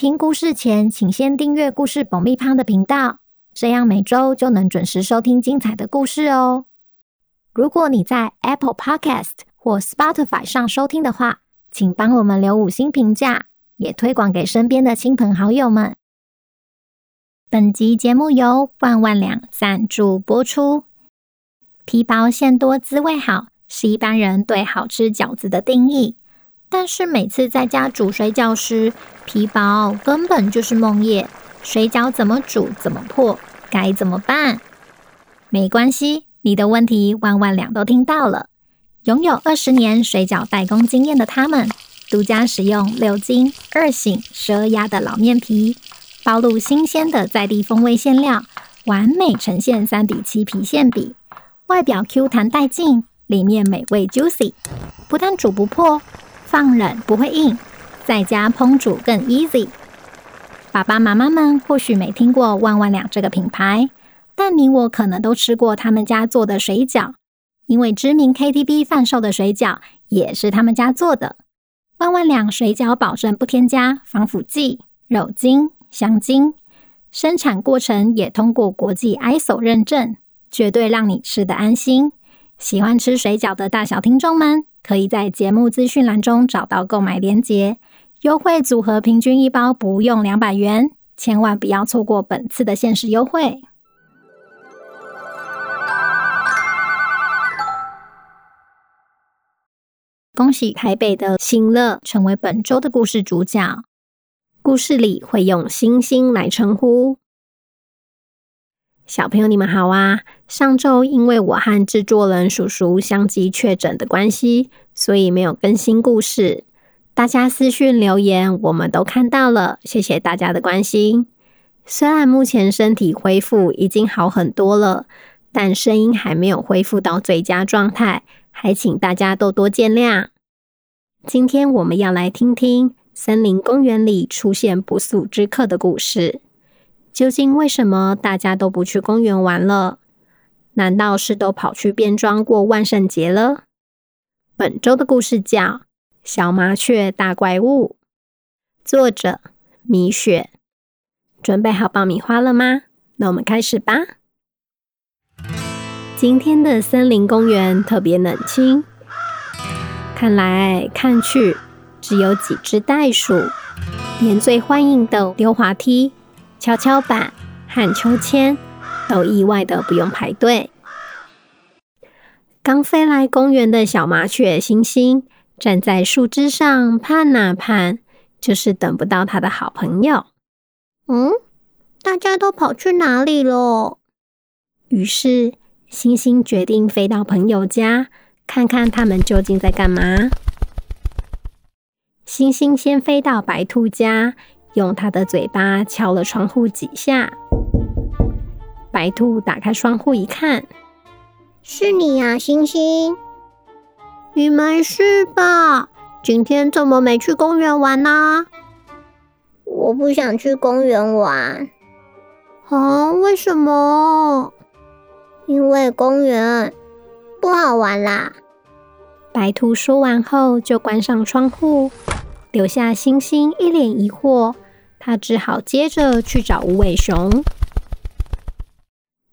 听故事前，请先订阅“故事保密胖”的频道，这样每周就能准时收听精彩的故事哦。如果你在 Apple Podcast 或 Spotify 上收听的话，请帮我们留五星评价，也推广给身边的亲朋好友们。本集节目由万万两赞助播出。皮薄馅多滋味好，是一般人对好吃饺子的定义。但是每次在家煮水饺时，皮薄根本就是梦魇。水饺怎么煮怎么破，该怎么办？没关系，你的问题万万两都听到了。拥有二十年水饺代工经验的他们，独家使用六斤二醒十二压的老面皮，包入新鲜的在地风味馅料，完美呈现三比七皮馅比，外表 Q 弹带劲，里面美味 juicy，不但煮不破。放冷不会硬，在家烹煮更 easy。爸爸妈妈们或许没听过万万两这个品牌，但你我可能都吃过他们家做的水饺，因为知名 KTV 贩售的水饺也是他们家做的。万万两水饺保证不添加防腐剂、肉精、香精，生产过程也通过国际 ISO 认证，绝对让你吃得安心。喜欢吃水饺的大小听众们，可以在节目资讯栏中找到购买链接，优惠组合平均一包不用两百元，千万不要错过本次的限时优惠。恭喜台北的欣乐成为本周的故事主角，故事里会用星星来称呼。小朋友，你们好啊！上周因为我和制作人叔叔相继确诊的关系，所以没有更新故事。大家私讯留言，我们都看到了，谢谢大家的关心。虽然目前身体恢复已经好很多了，但声音还没有恢复到最佳状态，还请大家多多见谅。今天我们要来听听森林公园里出现不速之客的故事。究竟为什么大家都不去公园玩了？难道是都跑去变装过万圣节了？本周的故事叫《小麻雀大怪物》，作者米雪。准备好爆米花了吗？那我们开始吧。今天的森林公园特别冷清，看来看去只有几只袋鼠，连最欢迎的溜滑梯。跷跷板和秋千都意外的不用排队。刚飞来公园的小麻雀星星站在树枝上盼啊盼，就是等不到他的好朋友。嗯，大家都跑去哪里了？于是星星决定飞到朋友家，看看他们究竟在干嘛。星星先飞到白兔家。用它的嘴巴敲了窗户几下，白兔打开窗户一看，是你呀，星星，你没事吧？今天怎么没去公园玩呢？我不想去公园玩。啊？为什么？因为公园不好玩啦。白兔说完后就关上窗户。留下星星一脸疑惑，他只好接着去找无尾熊。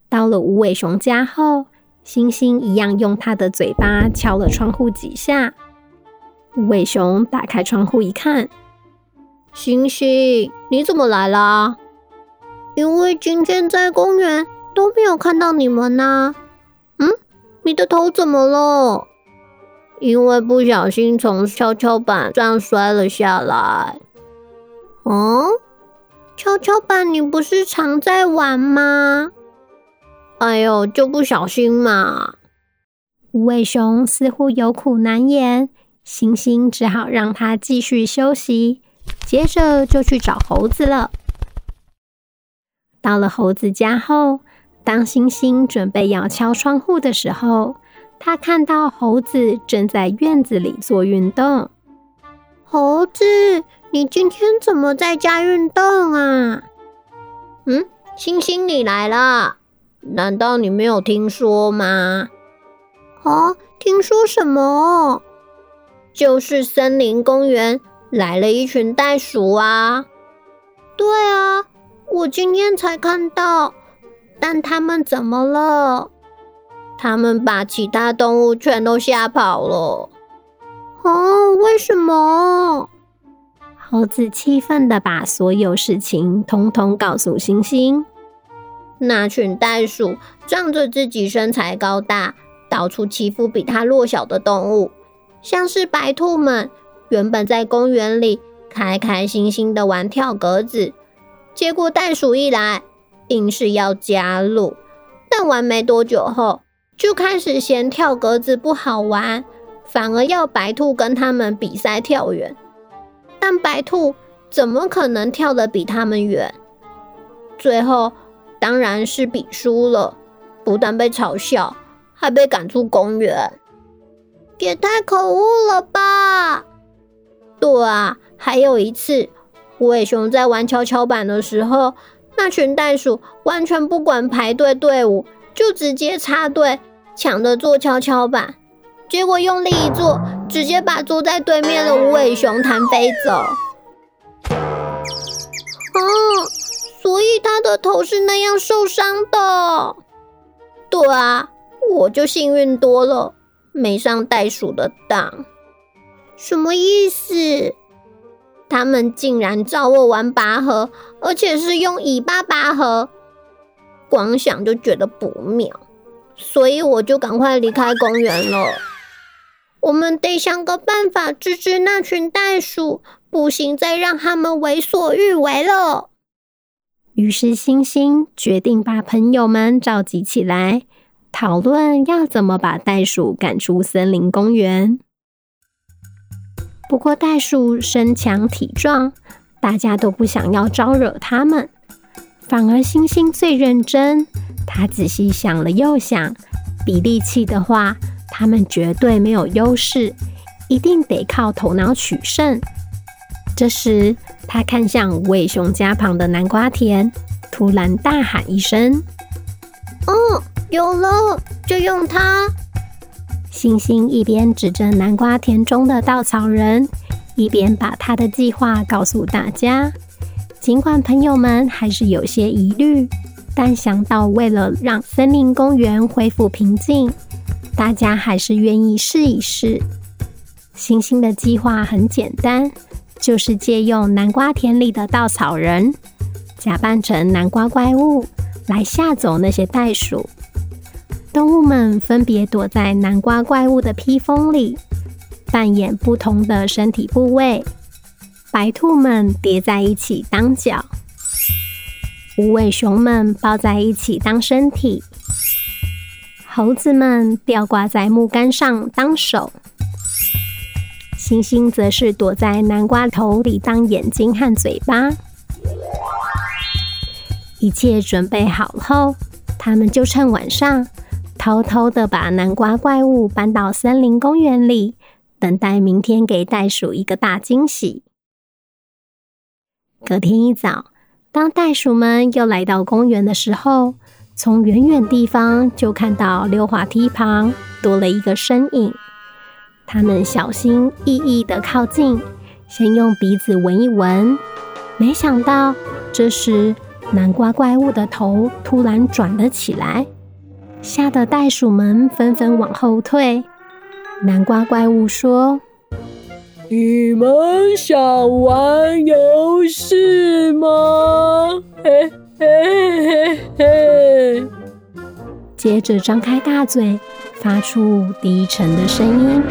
到了无尾熊家后，星星一样用他的嘴巴敲了窗户几下。无尾熊打开窗户一看，星星，你怎么来了？因为今天在公园都没有看到你们呢。嗯，你的头怎么了？因为不小心从跷跷板上摔了下来。哦，跷跷板，你不是常在玩吗？哎呦，就不小心嘛。无尾熊似乎有苦难言，星星只好让它继续休息，接着就去找猴子了。到了猴子家后，当星星准备要敲窗户的时候，他看到猴子正在院子里做运动。猴子，你今天怎么在家运动啊？嗯，星星你来了，难道你没有听说吗？哦，听说什么？就是森林公园来了一群袋鼠啊！对啊，我今天才看到，但他们怎么了？他们把其他动物全都吓跑了。哦，为什么？猴子气愤的把所有事情通通告诉星星。那群袋鼠仗着自己身材高大，到处欺负比它弱小的动物，像是白兔们，原本在公园里开开心心的玩跳格子，结果袋鼠一来，硬是要加入，但玩没多久后，就开始嫌跳格子不好玩，反而要白兔跟他们比赛跳远。但白兔怎么可能跳得比他们远？最后当然是比输了，不但被嘲笑，还被赶出公园。也太可恶了吧！对啊，还有一次，无尾熊在玩跷跷板的时候，那群袋鼠完全不管排队队伍，就直接插队。抢着坐跷跷板，结果用力一坐，直接把坐在对面的无尾熊弹飞走。哦，所以他的头是那样受伤的。对啊，我就幸运多了，没上袋鼠的当。什么意思？他们竟然找我玩拔河，而且是用尾巴拔河，光想就觉得不妙。所以我就赶快离开公园了。我们得想个办法治治那群袋鼠，不行再让他们为所欲为了。于是星星决定把朋友们召集起来，讨论要怎么把袋鼠赶出森林公园。不过袋鼠身强体壮，大家都不想要招惹他们，反而星星最认真。他仔细想了又想，比力气的话，他们绝对没有优势，一定得靠头脑取胜。这时，他看向无尾熊家旁的南瓜田，突然大喊一声：“哦，有了，就用它！”星星一边指着南瓜田中的稻草人，一边把他的计划告诉大家。尽管朋友们还是有些疑虑。但想到为了让森林公园恢复平静，大家还是愿意试一试。星星的计划很简单，就是借用南瓜田里的稻草人，假扮成南瓜怪物来吓走那些袋鼠。动物们分别躲在南瓜怪物的披风里，扮演不同的身体部位。白兔们叠在一起当脚。无尾熊们抱在一起当身体，猴子们吊挂在木杆上当手，星星则是躲在南瓜头里当眼睛和嘴巴。一切准备好后，他们就趁晚上偷偷的把南瓜怪物搬到森林公园里，等待明天给袋鼠一个大惊喜。隔天一早。当袋鼠们又来到公园的时候，从远远地方就看到溜滑梯旁多了一个身影。他们小心翼翼地靠近，先用鼻子闻一闻。没想到，这时南瓜怪物的头突然转了起来，吓得袋鼠们纷纷往后退。南瓜怪物说。你们想玩游戏吗？嘿嘿嘿嘿！接着张开大嘴，发出低沉的声音，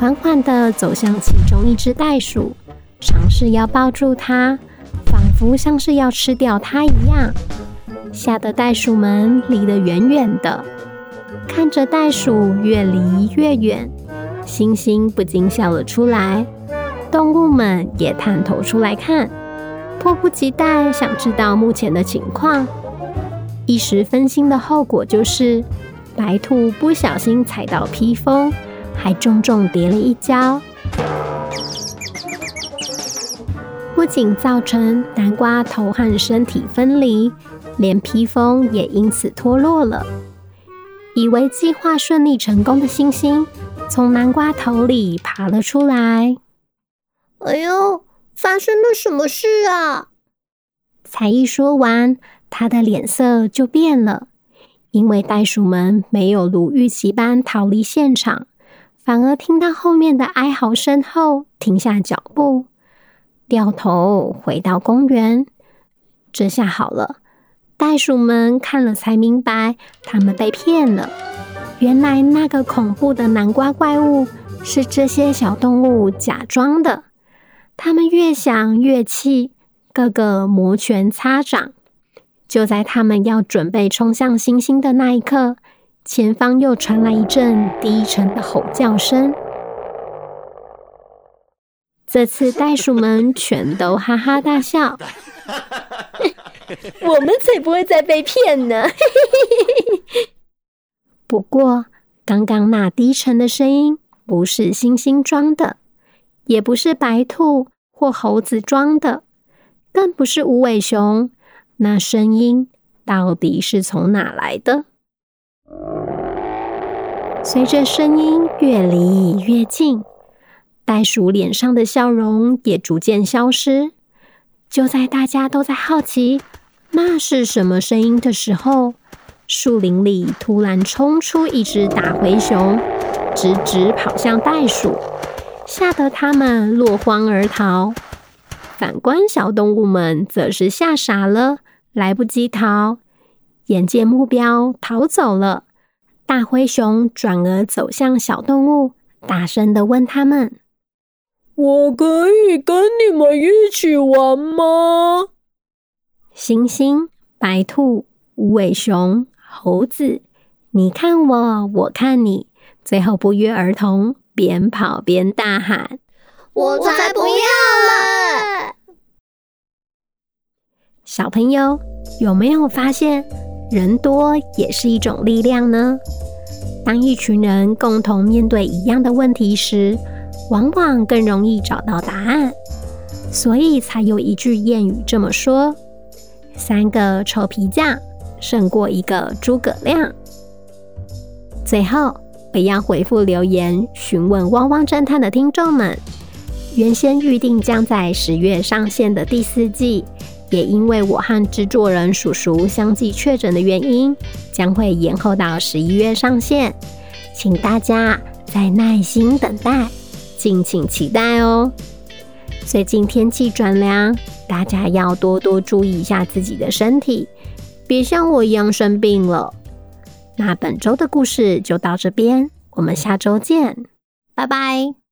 缓缓地走向其中一只袋鼠，尝试要抱住它，仿佛像是要吃掉它一样。吓得袋鼠们离得远远的，看着袋鼠越离越远。星星不禁笑了出来，动物们也探头出来看。迫不及待想知道目前的情况。一时分心的后果就是，白兔不小心踩到披风，还重重跌了一跤，不仅造成南瓜头和身体分离，连披风也因此脱落了。以为计划顺利成功的星星，从南瓜头里爬了出来。哎呦，发生了什么事啊？才一说完。他的脸色就变了，因为袋鼠们没有如预期般逃离现场，反而听到后面的哀嚎声后停下脚步，掉头回到公园。这下好了，袋鼠们看了才明白，他们被骗了。原来那个恐怖的南瓜怪物是这些小动物假装的。他们越想越气，个个摩拳擦掌。就在他们要准备冲向星星的那一刻，前方又传来一阵低沉的吼叫声。这次袋鼠们全都哈哈大笑。我们才不会再被骗呢！不过，刚刚那低沉的声音不是星星装的，也不是白兔或猴子装的，更不是无尾熊。那声音到底是从哪来的？随着声音越离越近，袋鼠脸上的笑容也逐渐消失。就在大家都在好奇那是什么声音的时候，树林里突然冲出一只大灰熊，直直跑向袋鼠，吓得它们落荒而逃。反观小动物们，则是吓傻了。来不及逃，眼见目标逃走了，大灰熊转而走向小动物，大声地问他们：“我可以跟你们一起玩吗？”星星、白兔、无尾熊、猴子，你看我，我看你，最后不约而同，边跑边大喊：“我才不要了！”小朋友有没有发现，人多也是一种力量呢？当一群人共同面对一样的问题时，往往更容易找到答案。所以才有一句谚语这么说：“三个臭皮匠胜过一个诸葛亮。”最后，我要回复留言询问汪汪侦探的听众们，原先预定将在十月上线的第四季。也因为我和制作人叔叔相继确诊的原因，将会延后到十一月上线，请大家再耐心等待，敬请期待哦。最近天气转凉，大家要多多注意一下自己的身体，别像我一样生病了。那本周的故事就到这边，我们下周见，拜拜。